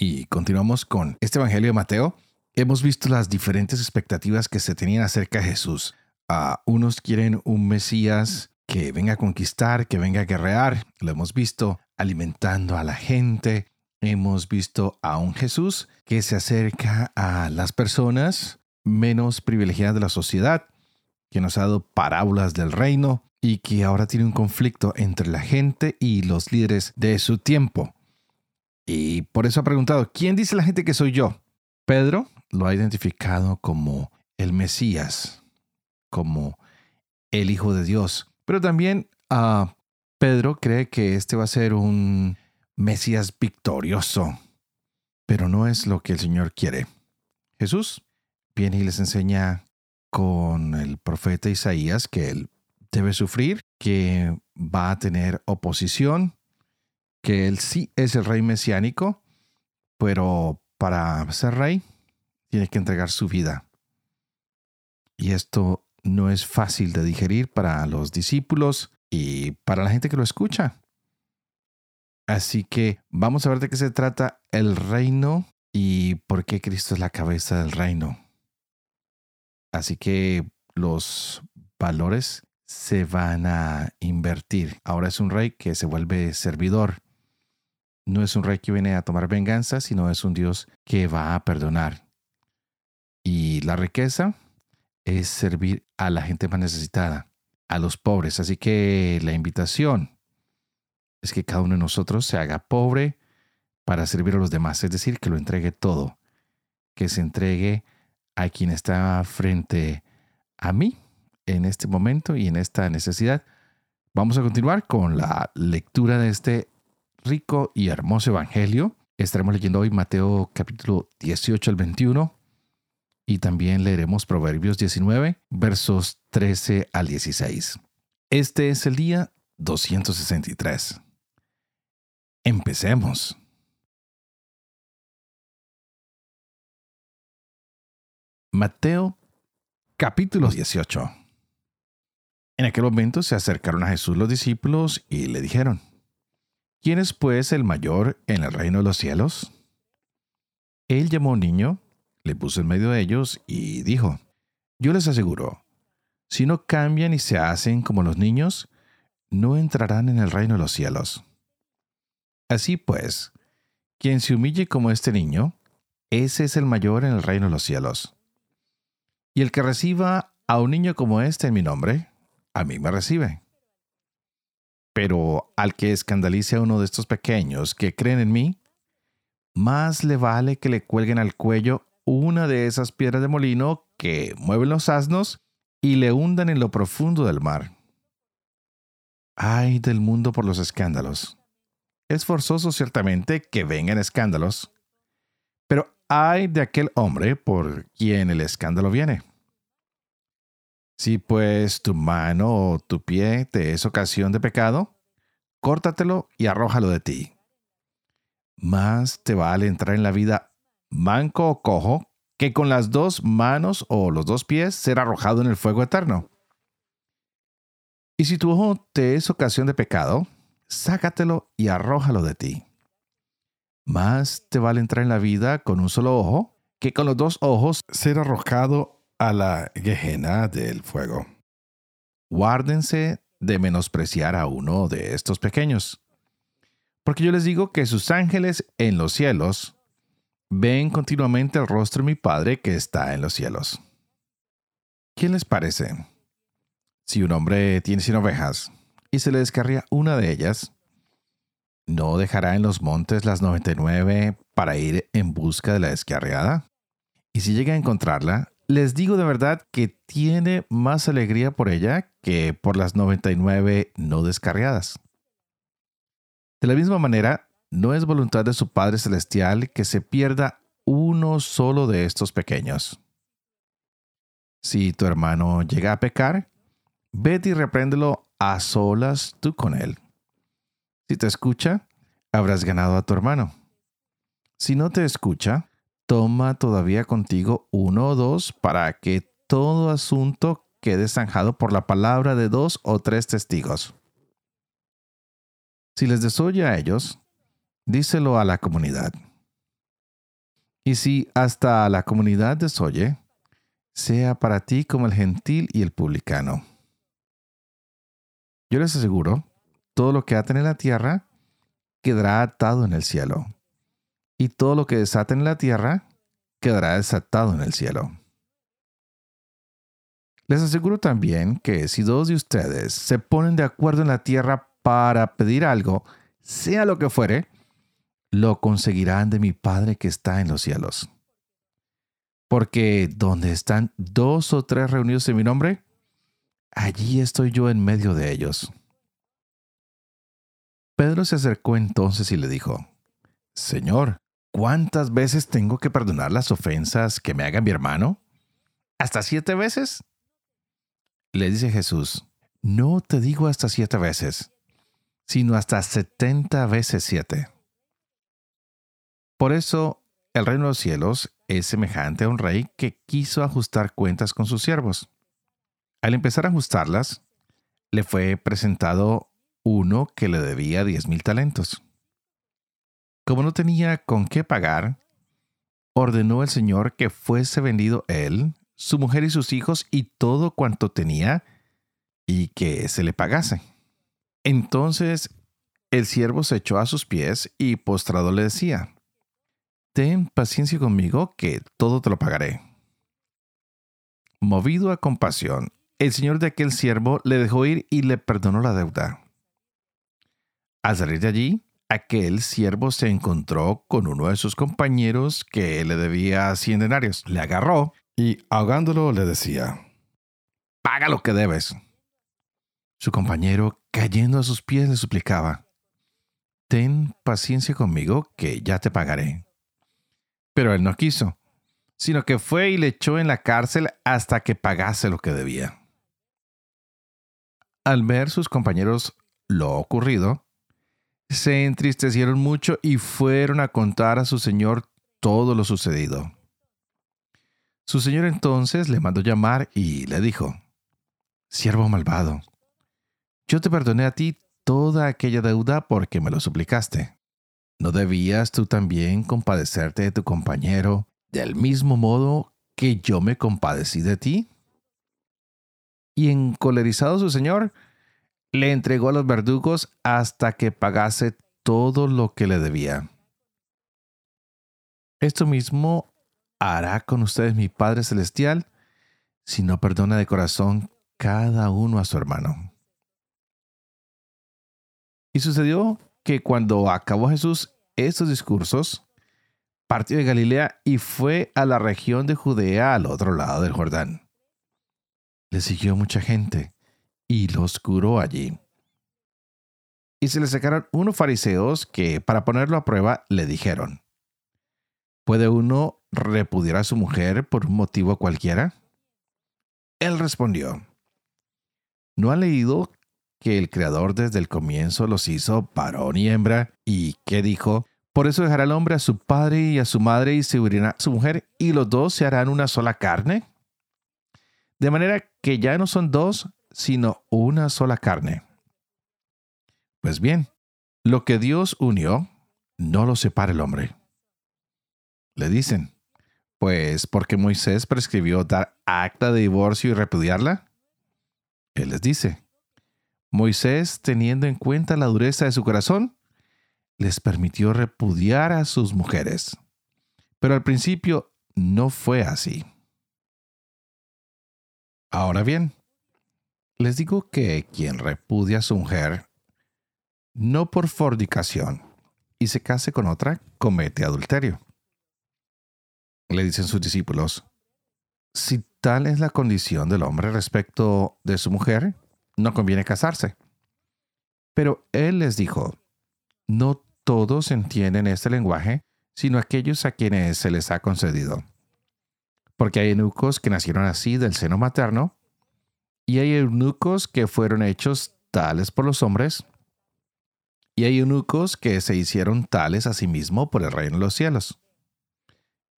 Y continuamos con este Evangelio de Mateo. Hemos visto las diferentes expectativas que se tenían acerca de Jesús. A unos quieren un Mesías que venga a conquistar, que venga a guerrear. Lo hemos visto alimentando a la gente. Hemos visto a un Jesús que se acerca a las personas menos privilegiadas de la sociedad, que nos ha dado parábolas del reino y que ahora tiene un conflicto entre la gente y los líderes de su tiempo. Y por eso ha preguntado, ¿quién dice la gente que soy yo? Pedro lo ha identificado como el Mesías, como el Hijo de Dios. Pero también uh, Pedro cree que este va a ser un Mesías victorioso. Pero no es lo que el Señor quiere. Jesús viene y les enseña con el profeta Isaías que él debe sufrir, que va a tener oposición, que él sí es el rey mesiánico, pero para ser rey tiene que entregar su vida. Y esto no es fácil de digerir para los discípulos y para la gente que lo escucha. Así que vamos a ver de qué se trata el reino y por qué Cristo es la cabeza del reino. Así que los valores se van a invertir. Ahora es un rey que se vuelve servidor no es un rey que viene a tomar venganza, sino es un Dios que va a perdonar. Y la riqueza es servir a la gente más necesitada, a los pobres. Así que la invitación es que cada uno de nosotros se haga pobre para servir a los demás, es decir, que lo entregue todo, que se entregue a quien está frente a mí en este momento y en esta necesidad. Vamos a continuar con la lectura de este rico y hermoso Evangelio. Estaremos leyendo hoy Mateo capítulo 18 al 21 y también leeremos Proverbios 19 versos 13 al 16. Este es el día 263. Empecemos. Mateo capítulo 18. En aquel momento se acercaron a Jesús los discípulos y le dijeron, ¿Quién es pues el mayor en el reino de los cielos? Él llamó a un niño, le puso en medio de ellos y dijo, Yo les aseguro, si no cambian y se hacen como los niños, no entrarán en el reino de los cielos. Así pues, quien se humille como este niño, ese es el mayor en el reino de los cielos. Y el que reciba a un niño como este en mi nombre, a mí me recibe. Pero al que escandalice a uno de estos pequeños que creen en mí, más le vale que le cuelguen al cuello una de esas piedras de molino que mueven los asnos y le hundan en lo profundo del mar. Ay del mundo por los escándalos. Es forzoso ciertamente que vengan escándalos, pero ay de aquel hombre por quien el escándalo viene. Si pues tu mano o tu pie te es ocasión de pecado, córtatelo y arrójalo de ti. Más te vale entrar en la vida manco o cojo que con las dos manos o los dos pies ser arrojado en el fuego eterno. Y si tu ojo te es ocasión de pecado, sácatelo y arrójalo de ti. Más te vale entrar en la vida con un solo ojo que con los dos ojos ser arrojado a la Gehenna del fuego. Guárdense de menospreciar a uno de estos pequeños, porque yo les digo que sus ángeles en los cielos ven continuamente el rostro de mi Padre que está en los cielos. ¿Quién les parece? Si un hombre tiene cien ovejas y se le descarría una de ellas, ¿no dejará en los montes las noventa y nueve para ir en busca de la descarriada? Y si llega a encontrarla, les digo de verdad que tiene más alegría por ella que por las 99 no descarriadas. De la misma manera, no es voluntad de su Padre Celestial que se pierda uno solo de estos pequeños. Si tu hermano llega a pecar, vete y repréndelo a solas tú con él. Si te escucha, habrás ganado a tu hermano. Si no te escucha, toma todavía contigo uno o dos para que todo asunto quede zanjado por la palabra de dos o tres testigos. Si les desoye a ellos, díselo a la comunidad. Y si hasta la comunidad desoye, sea para ti como el gentil y el publicano. Yo les aseguro, todo lo que aten en la tierra quedará atado en el cielo, y todo lo que desaten en la tierra quedará desatado en el cielo. Les aseguro también que si dos de ustedes se ponen de acuerdo en la tierra para pedir algo, sea lo que fuere, lo conseguirán de mi Padre que está en los cielos. Porque donde están dos o tres reunidos en mi nombre, allí estoy yo en medio de ellos. Pedro se acercó entonces y le dijo, Señor, ¿cuántas veces tengo que perdonar las ofensas que me haga mi hermano? ¿Hasta siete veces? Le dice Jesús, no te digo hasta siete veces, sino hasta setenta veces siete. Por eso el reino de los cielos es semejante a un rey que quiso ajustar cuentas con sus siervos. Al empezar a ajustarlas, le fue presentado uno que le debía diez mil talentos. Como no tenía con qué pagar, ordenó el Señor que fuese vendido él, su mujer y sus hijos y todo cuanto tenía, y que se le pagase. Entonces el siervo se echó a sus pies y postrado le decía, Ten paciencia conmigo, que todo te lo pagaré. Movido a compasión, el señor de aquel siervo le dejó ir y le perdonó la deuda. Al salir de allí, aquel siervo se encontró con uno de sus compañeros que le debía cien denarios. Le agarró y ahogándolo le decía, Paga lo que debes. Su compañero, cayendo a sus pies, le suplicaba, Ten paciencia conmigo, que ya te pagaré. Pero él no quiso, sino que fue y le echó en la cárcel hasta que pagase lo que debía. Al ver sus compañeros lo ocurrido, se entristecieron mucho y fueron a contar a su señor todo lo sucedido. Su señor entonces le mandó llamar y le dijo, Siervo malvado, yo te perdoné a ti toda aquella deuda porque me lo suplicaste. ¿No debías tú también compadecerte de tu compañero del mismo modo que yo me compadecí de ti? Y encolerizado su señor, le entregó a los verdugos hasta que pagase todo lo que le debía. Esto mismo hará con ustedes mi Padre Celestial si no perdona de corazón cada uno a su hermano. Y sucedió que cuando acabó Jesús estos discursos, partió de Galilea y fue a la región de Judea al otro lado del Jordán. Le siguió mucha gente y los curó allí. Y se le sacaron unos fariseos que, para ponerlo a prueba, le dijeron, ¿puede uno repudiar a su mujer por un motivo cualquiera? Él respondió, ¿no ha leído que el Creador desde el comienzo los hizo varón y hembra, y que dijo, por eso dejará el hombre a su padre y a su madre y se unirá a su mujer, y los dos se harán una sola carne. De manera que ya no son dos, sino una sola carne. Pues bien, lo que Dios unió, no lo separa el hombre. Le dicen, pues porque Moisés prescribió dar acta de divorcio y repudiarla. Él les dice, Moisés, teniendo en cuenta la dureza de su corazón, les permitió repudiar a sus mujeres. Pero al principio no fue así. Ahora bien, les digo que quien repudia a su mujer, no por fornicación, y se case con otra, comete adulterio. Le dicen sus discípulos, si tal es la condición del hombre respecto de su mujer, no conviene casarse. Pero él les dijo, no todos entienden este lenguaje, sino aquellos a quienes se les ha concedido. Porque hay eunucos que nacieron así del seno materno, y hay eunucos que fueron hechos tales por los hombres, y hay eunucos que se hicieron tales a sí mismo por el reino de los cielos.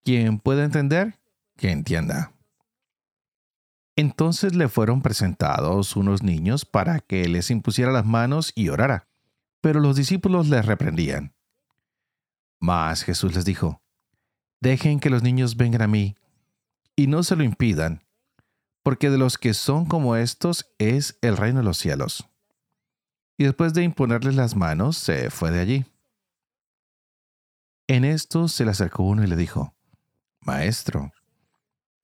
Quien pueda entender, que entienda. Entonces le fueron presentados unos niños para que les impusiera las manos y orara. Pero los discípulos les reprendían. Mas Jesús les dijo, Dejen que los niños vengan a mí, y no se lo impidan, porque de los que son como estos es el reino de los cielos. Y después de imponerles las manos, se fue de allí. En esto se le acercó uno y le dijo, Maestro,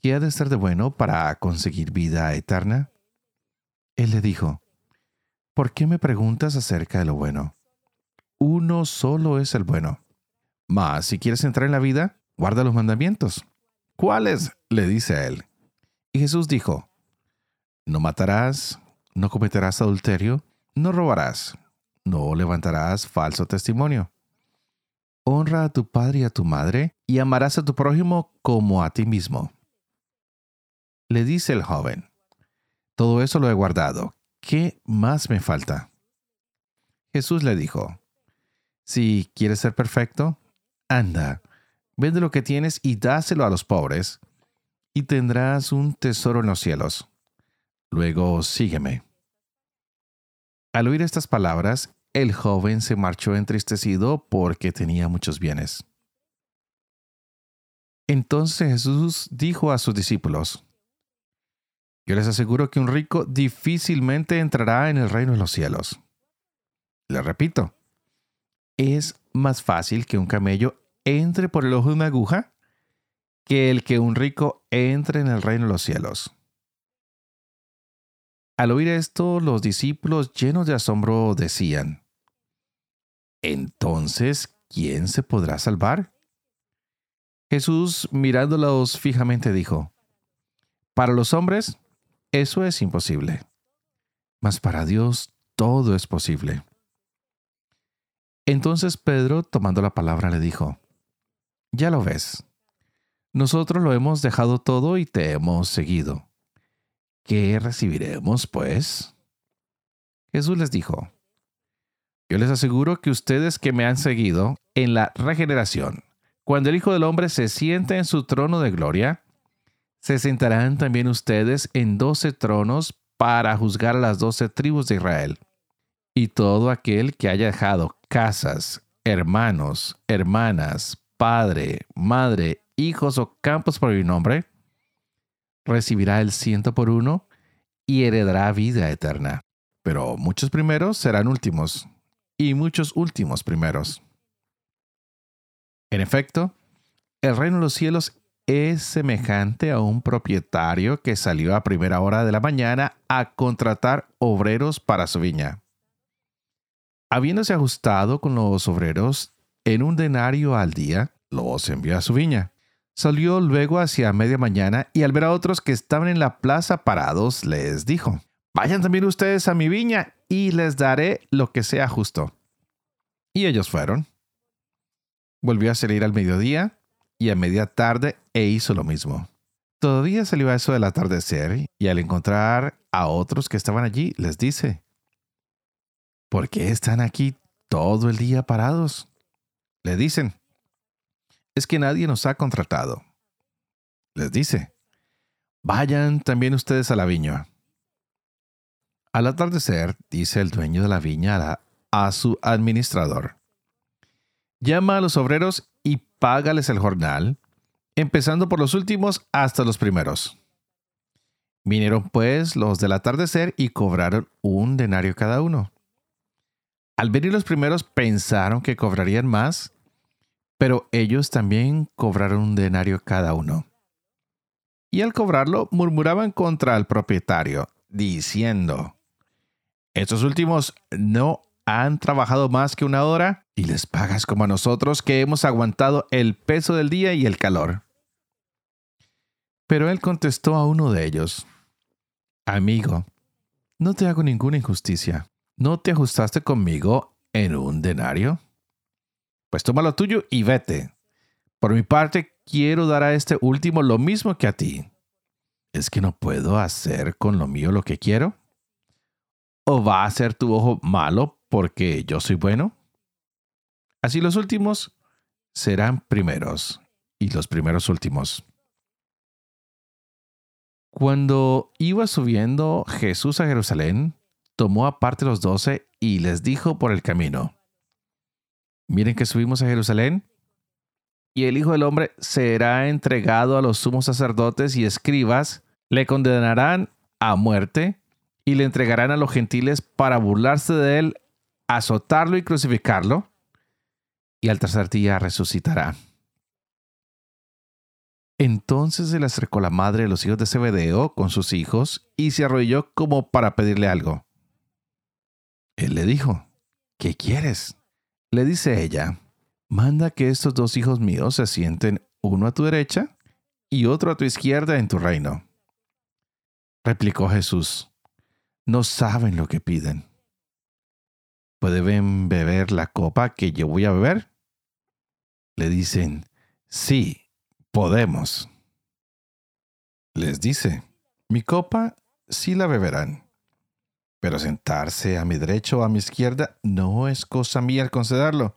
¿qué ha de ser de bueno para conseguir vida eterna? Él le dijo, ¿por qué me preguntas acerca de lo bueno? Uno solo es el bueno. Mas si quieres entrar en la vida, guarda los mandamientos. ¿Cuáles? le dice a él. Y Jesús dijo, no matarás, no cometerás adulterio, no robarás, no levantarás falso testimonio. Honra a tu padre y a tu madre, y amarás a tu prójimo como a ti mismo. Le dice el joven, todo eso lo he guardado, ¿qué más me falta? Jesús le dijo, si quieres ser perfecto, anda, vende lo que tienes y dáselo a los pobres, y tendrás un tesoro en los cielos. Luego sígueme. Al oír estas palabras, el joven se marchó entristecido porque tenía muchos bienes. Entonces Jesús dijo a sus discípulos, Yo les aseguro que un rico difícilmente entrará en el reino de los cielos. Le repito, es más fácil que un camello entre por el ojo de una aguja que el que un rico entre en el reino de los cielos. Al oír esto, los discípulos llenos de asombro decían, Entonces, ¿quién se podrá salvar? Jesús, mirándolos fijamente, dijo, Para los hombres, eso es imposible, mas para Dios todo es posible. Entonces Pedro, tomando la palabra, le dijo, Ya lo ves, nosotros lo hemos dejado todo y te hemos seguido. ¿Qué recibiremos, pues? Jesús les dijo, Yo les aseguro que ustedes que me han seguido en la regeneración, cuando el Hijo del Hombre se siente en su trono de gloria, se sentarán también ustedes en doce tronos para juzgar a las doce tribus de Israel. Y todo aquel que haya dejado casas, hermanos, hermanas, padre, madre hijos o campos por mi nombre, recibirá el ciento por uno y heredará vida eterna. Pero muchos primeros serán últimos, y muchos últimos primeros. En efecto, el reino de los cielos es semejante a un propietario que salió a primera hora de la mañana a contratar obreros para su viña. Habiéndose ajustado con los obreros en un denario al día, los envió a su viña. Salió luego hacia media mañana y al ver a otros que estaban en la plaza parados, les dijo, Vayan también ustedes a mi viña y les daré lo que sea justo. Y ellos fueron. Volvió a salir al mediodía y a media tarde e hizo lo mismo. Todavía salió a eso del atardecer y al encontrar a otros que estaban allí, les dice, ¿por qué están aquí todo el día parados? Le dicen, es que nadie nos ha contratado. Les dice, vayan también ustedes a la viña. Al atardecer, dice el dueño de la viña a, su administrador, llama a los obreros y págales el jornal, empezando por los últimos hasta los primeros. Vinieron pues los del atardecer y cobraron un denario cada uno. Al venir los primeros pensaron que cobrarían más pero ellos también cobraron un denario cada uno. Y al cobrarlo murmuraban contra el propietario, diciendo, Estos últimos no han trabajado más que una hora y les pagas como a nosotros que hemos aguantado el peso del día y el calor. Pero él contestó a uno de ellos, Amigo, no te hago ninguna injusticia. ¿No te ajustaste conmigo en un denario? Pues toma lo tuyo y vete. Por mi parte, quiero dar a este último lo mismo que a ti. ¿Es que no puedo hacer con lo mío lo que quiero? ¿O va a ser tu ojo malo porque yo soy bueno? Así los últimos serán primeros y los primeros últimos. Cuando iba subiendo Jesús a Jerusalén, tomó aparte los doce y les dijo por el camino, miren que subimos a Jerusalén y el Hijo del Hombre será entregado a los sumos sacerdotes y escribas, le condenarán a muerte y le entregarán a los gentiles para burlarse de él, azotarlo y crucificarlo, y al tercer día resucitará. Entonces se le acercó la madre de los hijos de Zebedeo con sus hijos y se arrodilló como para pedirle algo. Él le dijo, ¿qué quieres? Le dice ella, manda que estos dos hijos míos se sienten uno a tu derecha y otro a tu izquierda en tu reino. Replicó Jesús, no saben lo que piden. ¿Pueden beber la copa que yo voy a beber? Le dicen, sí, podemos. Les dice, mi copa sí la beberán, pero sentarse a mi derecha o a mi izquierda no es cosa mía el concederlo,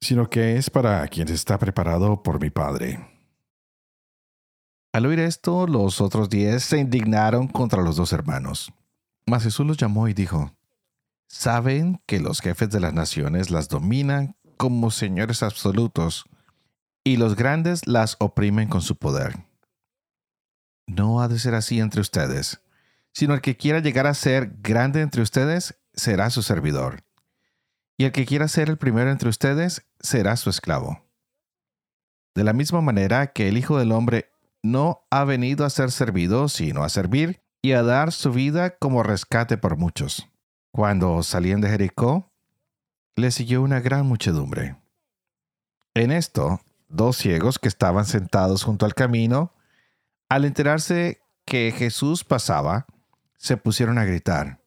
sino que es para quien está preparado por mi Padre. Al oír esto, los otros diez se indignaron contra los dos hermanos. Mas Jesús los llamó y dijo, Saben que los jefes de las naciones las dominan como señores absolutos, y los grandes las oprimen con su poder. No ha de ser así entre ustedes, sino el que quiera llegar a ser grande entre ustedes será su servidor, y el que quiera ser el primero entre ustedes será su esclavo. De la misma manera que el Hijo del Hombre no ha venido a ser servido, sino a servir y a dar su vida como rescate por muchos. Cuando salían de Jericó, le siguió una gran muchedumbre. En esto, dos ciegos que estaban sentados junto al camino, al enterarse que Jesús pasaba, se pusieron a gritar,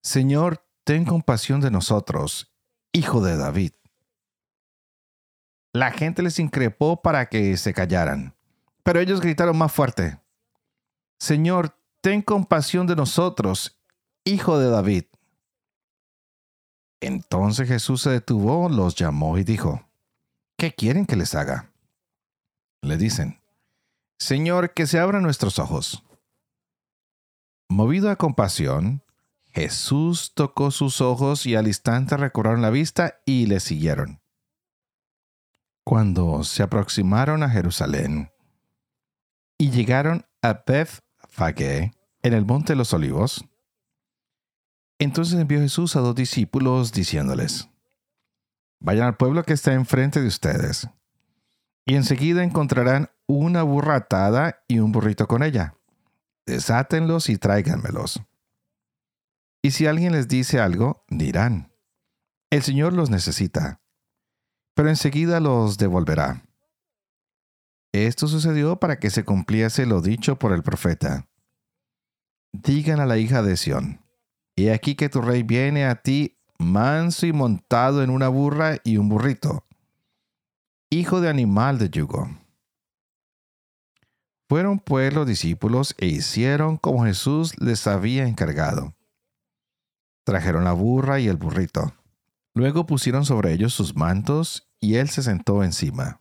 Señor, ten compasión de nosotros, hijo de David. La gente les increpó para que se callaran, pero ellos gritaron más fuerte, Señor, ten compasión de nosotros, hijo de David. Entonces Jesús se detuvo, los llamó y dijo, ¿qué quieren que les haga? Le dicen, Señor, que se abran nuestros ojos. Movido a compasión, Jesús tocó sus ojos y al instante recobraron la vista y le siguieron. Cuando se aproximaron a Jerusalén y llegaron a Bethfagé, en el monte de los olivos, entonces envió Jesús a dos discípulos diciéndoles, Vayan al pueblo que está enfrente de ustedes, y enseguida encontrarán una burra atada y un burrito con ella. Desátenlos y tráiganmelos. Y si alguien les dice algo, dirán, el Señor los necesita, pero enseguida los devolverá. Esto sucedió para que se cumpliese lo dicho por el profeta. Digan a la hija de Sión, He aquí que tu rey viene a ti manso y montado en una burra y un burrito, hijo de animal de yugo. Fueron pues los discípulos e hicieron como Jesús les había encargado. Trajeron la burra y el burrito. Luego pusieron sobre ellos sus mantos y él se sentó encima.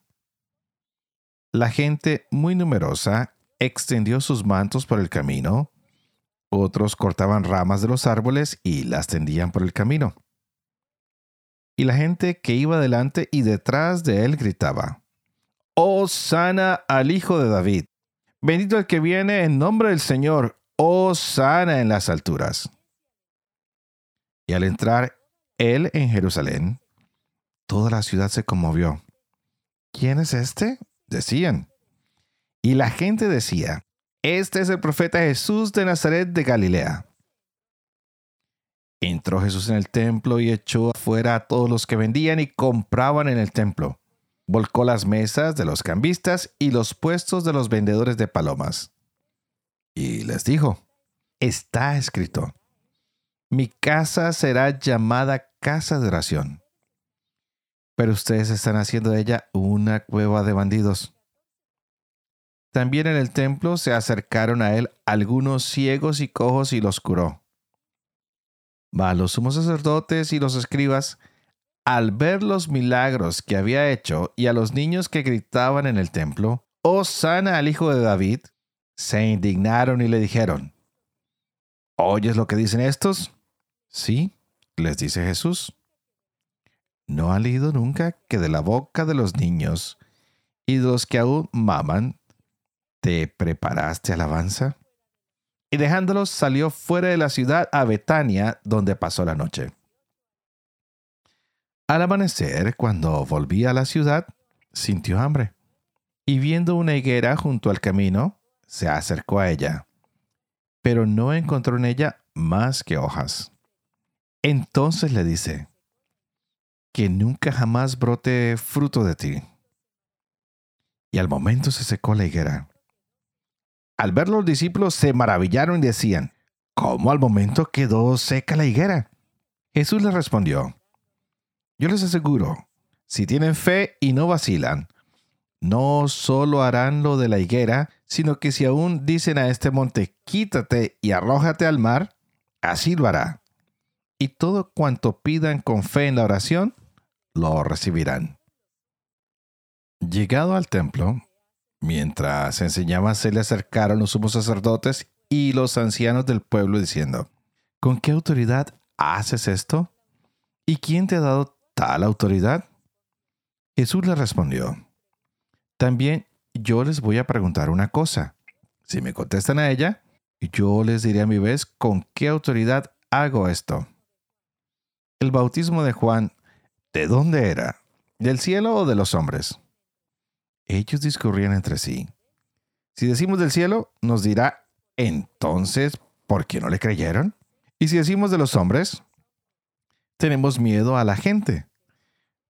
La gente muy numerosa extendió sus mantos por el camino otros cortaban ramas de los árboles y las tendían por el camino. Y la gente que iba delante y detrás de él gritaba, Oh sana al Hijo de David, bendito el que viene en nombre del Señor, oh sana en las alturas. Y al entrar él en Jerusalén, toda la ciudad se conmovió. ¿Quién es este? decían. Y la gente decía, este es el profeta Jesús de Nazaret de Galilea. Entró Jesús en el templo y echó afuera a todos los que vendían y compraban en el templo. Volcó las mesas de los cambistas y los puestos de los vendedores de palomas. Y les dijo, está escrito, mi casa será llamada casa de oración. pero ustedes están haciendo de ella una cueva de bandidos. También en el templo se acercaron a él algunos ciegos y cojos y los curó. Va los sumos sacerdotes y los escribas, al ver los milagros que había hecho y a los niños que gritaban en el templo, oh sana al hijo de David, se indignaron y le dijeron, ¿oyes lo que dicen estos? Sí, les dice Jesús. ¿No ha leído nunca que de la boca de los niños y de los que aún maman, te preparaste alabanza? Y dejándolos salió fuera de la ciudad a Betania, donde pasó la noche. Al amanecer, cuando volvía a la ciudad, sintió hambre, y viendo una higuera junto al camino, se acercó a ella, pero no encontró en ella más que hojas. Entonces le dice, que nunca jamás brote fruto de ti. Y al momento se secó la higuera. Al ver los discípulos se maravillaron y decían, ¿cómo al momento quedó seca la higuera? Jesús les respondió, yo les aseguro, si tienen fe y no vacilan, no solo harán lo de la higuera, sino que si aún dicen a este monte, quítate y arrójate al mar, así lo hará. Y todo cuanto pidan con fe en la oración, lo recibirán. Llegado al templo, mientras enseñaba, se le acercaron los sumos sacerdotes y los ancianos del pueblo diciendo, ¿con qué autoridad haces esto? ¿Y quién te ha dado tal autoridad? Jesús le respondió, también yo les voy a preguntar una cosa. Si me contestan a ella, yo les diré a mi vez con qué autoridad hago esto. El bautismo de Juan ¿De dónde era? ¿Del cielo o de los hombres? Ellos discurrían entre sí. Si decimos del cielo, nos dirá, entonces, ¿por qué no le creyeron? Y si decimos de los hombres, tenemos miedo a la gente,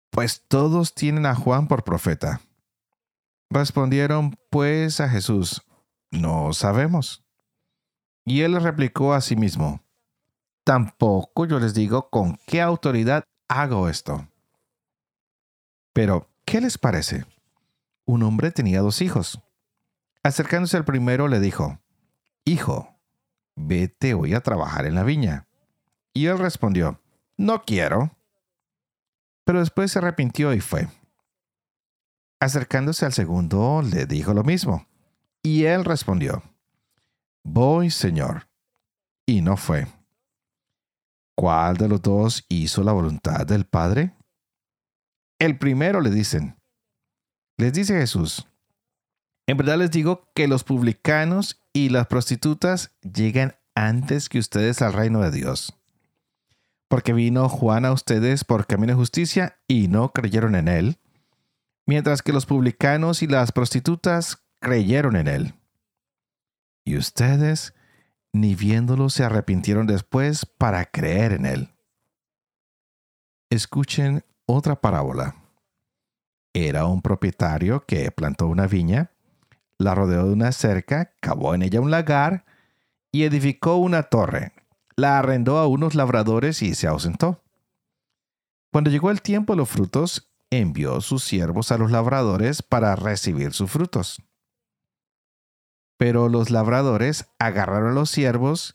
pues todos tienen a Juan por profeta. Respondieron pues a Jesús, no sabemos. Y él replicó a sí mismo, tampoco yo les digo con qué autoridad hago esto. Pero, ¿qué les parece? Un hombre tenía dos hijos. Acercándose al primero le dijo, Hijo, vete hoy a trabajar en la viña. Y él respondió, No quiero. Pero después se arrepintió y fue. Acercándose al segundo, le dijo lo mismo. Y él respondió, Voy, Señor. Y no fue. ¿Cuál de los dos hizo la voluntad del Padre? El primero le dicen. Les dice Jesús, en verdad les digo que los publicanos y las prostitutas llegan antes que ustedes al reino de Dios. Porque vino Juan a ustedes por camino de justicia y no creyeron en él, mientras que los publicanos y las prostitutas creyeron en él. Y ustedes, ni viéndolo, se arrepintieron después para creer en él. Escuchen otra parábola. Era un propietario que plantó una viña, la rodeó de una cerca, cavó en ella un lagar y edificó una torre. La arrendó a unos labradores y se ausentó. Cuando llegó el tiempo de los frutos, envió sus siervos a los labradores para recibir sus frutos. Pero los labradores agarraron a los siervos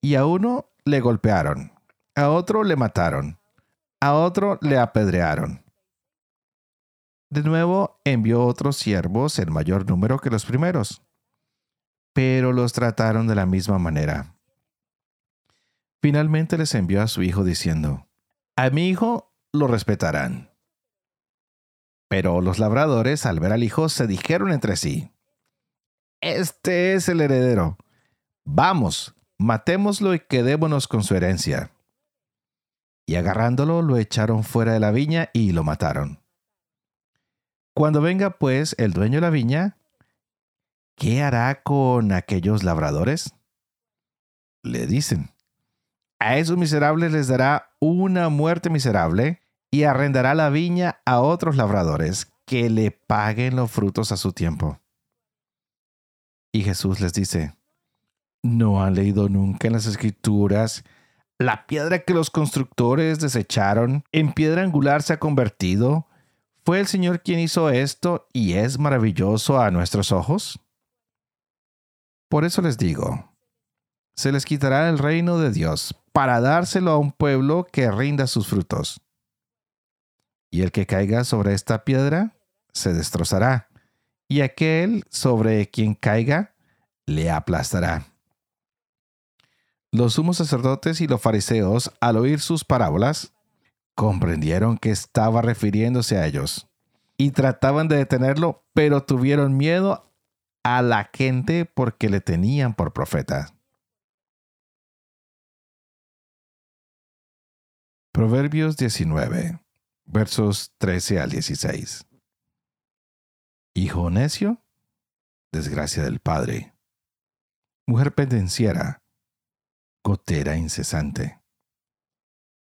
y a uno le golpearon, a otro le mataron a otro le apedrearon. De nuevo envió otros siervos en mayor número que los primeros, pero los trataron de la misma manera. Finalmente les envió a su hijo diciendo, A mi hijo lo respetarán. Pero los labradores al ver al hijo se dijeron entre sí, Este es el heredero. Vamos, matémoslo y quedémonos con su herencia y agarrándolo lo echaron fuera de la viña y lo mataron. Cuando venga pues el dueño de la viña, ¿qué hará con aquellos labradores? Le dicen, a esos miserables les dará una muerte miserable y arrendará la viña a otros labradores que le paguen los frutos a su tiempo. Y Jesús les dice, ¿no han leído nunca en las escrituras La piedra que los constructores desecharon en piedra angular se ha convertido. ¿Fue el Señor quien hizo esto y es maravilloso a nuestros ojos? Por eso les digo, se les quitará el reino de Dios para dárselo a un pueblo que rinda sus frutos. Y el que caiga sobre esta piedra se destrozará, y aquel sobre quien caiga le aplastará. Los sumos sacerdotes y los fariseos, al oír sus parábolas, comprendieron que estaba refiriéndose a ellos y trataban de detenerlo, pero tuvieron miedo a la gente porque le tenían por profeta. Proverbios 19, versos 13 al 16. Hijo necio, desgracia del padre. Mujer pendenciera, gotera incesante.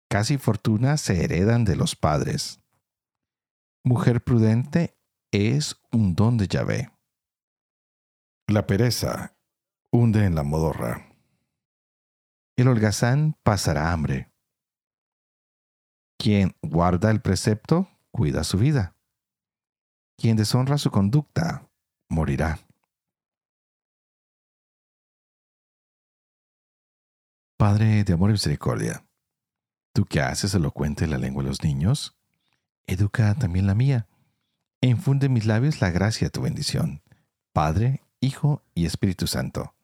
Casi fortuna se heredan de los padres. Mujer prudente es un don de Yahvé. La pereza hunde en la modorra. El holgazán pasará hambre. Quien guarda el precepto, cuida su vida. Quien deshonra su conducta, morirá. Padre de amor y misericordia, tú que haces elocuente la lengua de los niños, educa también la mía, e infunde en mis labios la gracia de tu bendición, Padre, Hijo y Espíritu Santo.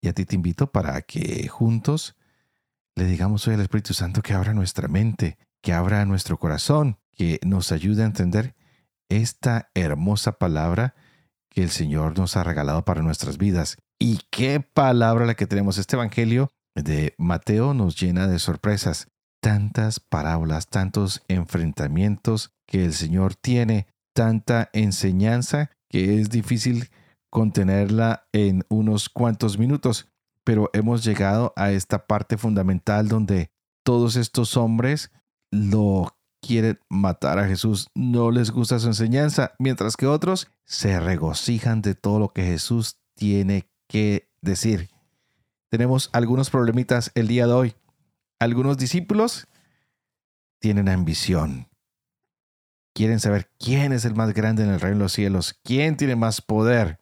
Y a ti te invito para que juntos le digamos hoy al Espíritu Santo que abra nuestra mente, que abra nuestro corazón, que nos ayude a entender esta hermosa palabra que el Señor nos ha regalado para nuestras vidas. Y qué palabra la que tenemos. Este Evangelio de Mateo nos llena de sorpresas. Tantas parábolas, tantos enfrentamientos que el Señor tiene, tanta enseñanza que es difícil contenerla en unos cuantos minutos pero hemos llegado a esta parte fundamental donde todos estos hombres lo quieren matar a Jesús, no les gusta su enseñanza, mientras que otros se regocijan de todo lo que Jesús tiene que decir. Tenemos algunos problemitas el día de hoy. Algunos discípulos tienen ambición. Quieren saber quién es el más grande en el reino de los cielos, quién tiene más poder.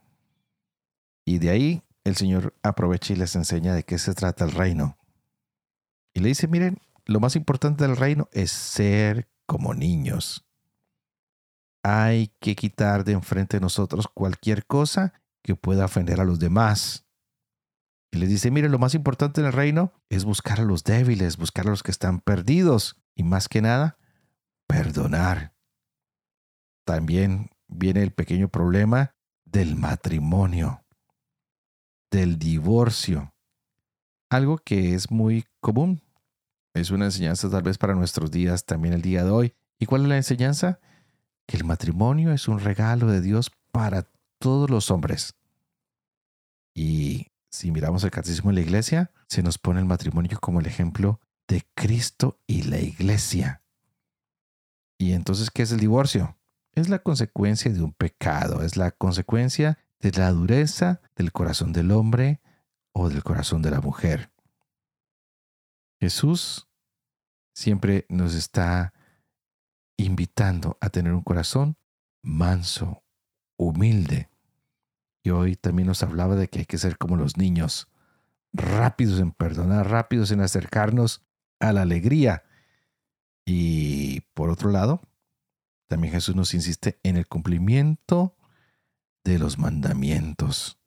Y de ahí el Señor aprovecha y les enseña de qué se trata el reino. Y le dice, miren, lo más importante del reino es ser como niños. Hay que quitar de enfrente de nosotros cualquier cosa que pueda ofender a los demás. Y les dice, miren, lo más importante en el reino es buscar a los débiles, buscar a los que están perdidos y más que nada, perdonar. También viene el pequeño problema del matrimonio del divorcio. Algo que es muy común. Es una enseñanza tal vez para nuestros días, también el día de hoy. ¿Y cuál es la enseñanza? Que el matrimonio es un regalo de Dios para todos los hombres. Y si miramos el catecismo de la iglesia, se nos pone el matrimonio como el ejemplo de Cristo y la iglesia. ¿Y entonces qué es el divorcio? Es la consecuencia de un pecado, es la consecuencia de la dureza del corazón del hombre o del corazón de la mujer. Jesús siempre nos está invitando a tener un corazón manso, humilde. Y hoy también nos hablaba de que hay que ser como los niños, rápidos en perdonar, rápidos en acercarnos a la alegría. Y por otro lado, también Jesús nos insiste en el cumplimiento de los mandamientos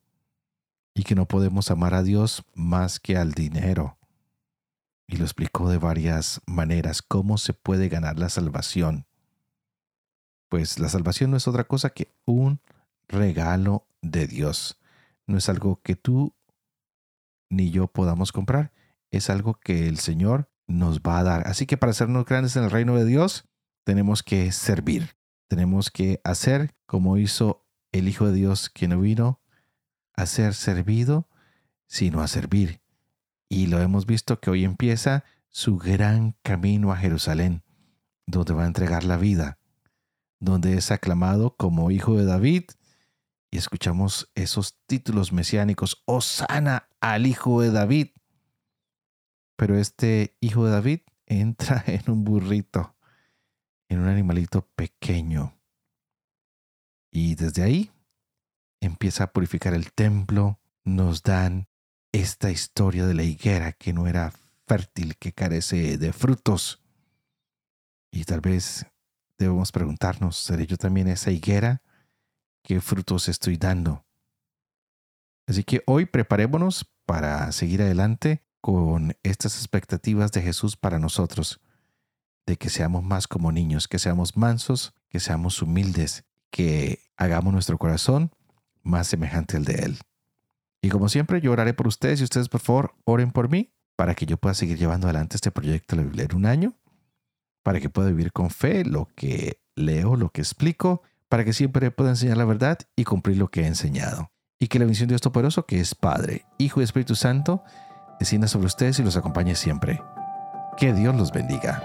y que no podemos amar a Dios más que al dinero. Y lo explicó de varias maneras cómo se puede ganar la salvación. Pues la salvación no es otra cosa que un regalo de Dios. No es algo que tú ni yo podamos comprar, es algo que el Señor nos va a dar. Así que para sernos grandes en el reino de Dios, tenemos que servir. Tenemos que hacer como hizo el Hijo de Dios que no vino a ser servido, sino a servir. Y lo hemos visto que hoy empieza su gran camino a Jerusalén, donde va a entregar la vida, donde es aclamado como Hijo de David, y escuchamos esos títulos mesiánicos, Osana al Hijo de David. Pero este hijo de David entra en un burrito, en un animalito pequeño. Y desde ahí empieza a purificar el templo. Nos dan esta historia de la higuera que no era fértil, que carece de frutos. Y tal vez debemos preguntarnos, ¿seré yo también esa higuera? ¿Qué frutos estoy dando? Así que hoy preparémonos para seguir adelante con estas expectativas de Jesús para nosotros, de que seamos más como niños, que seamos mansos, que seamos humildes, que hagamos nuestro corazón más semejante al de Él. Y como siempre, yo oraré por ustedes y ustedes por favor oren por mí para que yo pueda seguir llevando adelante este proyecto de la Biblia en un año, para que pueda vivir con fe lo que leo, lo que explico, para que siempre pueda enseñar la verdad y cumplir lo que he enseñado. Y que la bendición de Dios Todopoderoso, que es Padre, Hijo y Espíritu Santo, descienda sobre ustedes y los acompañe siempre. Que Dios los bendiga.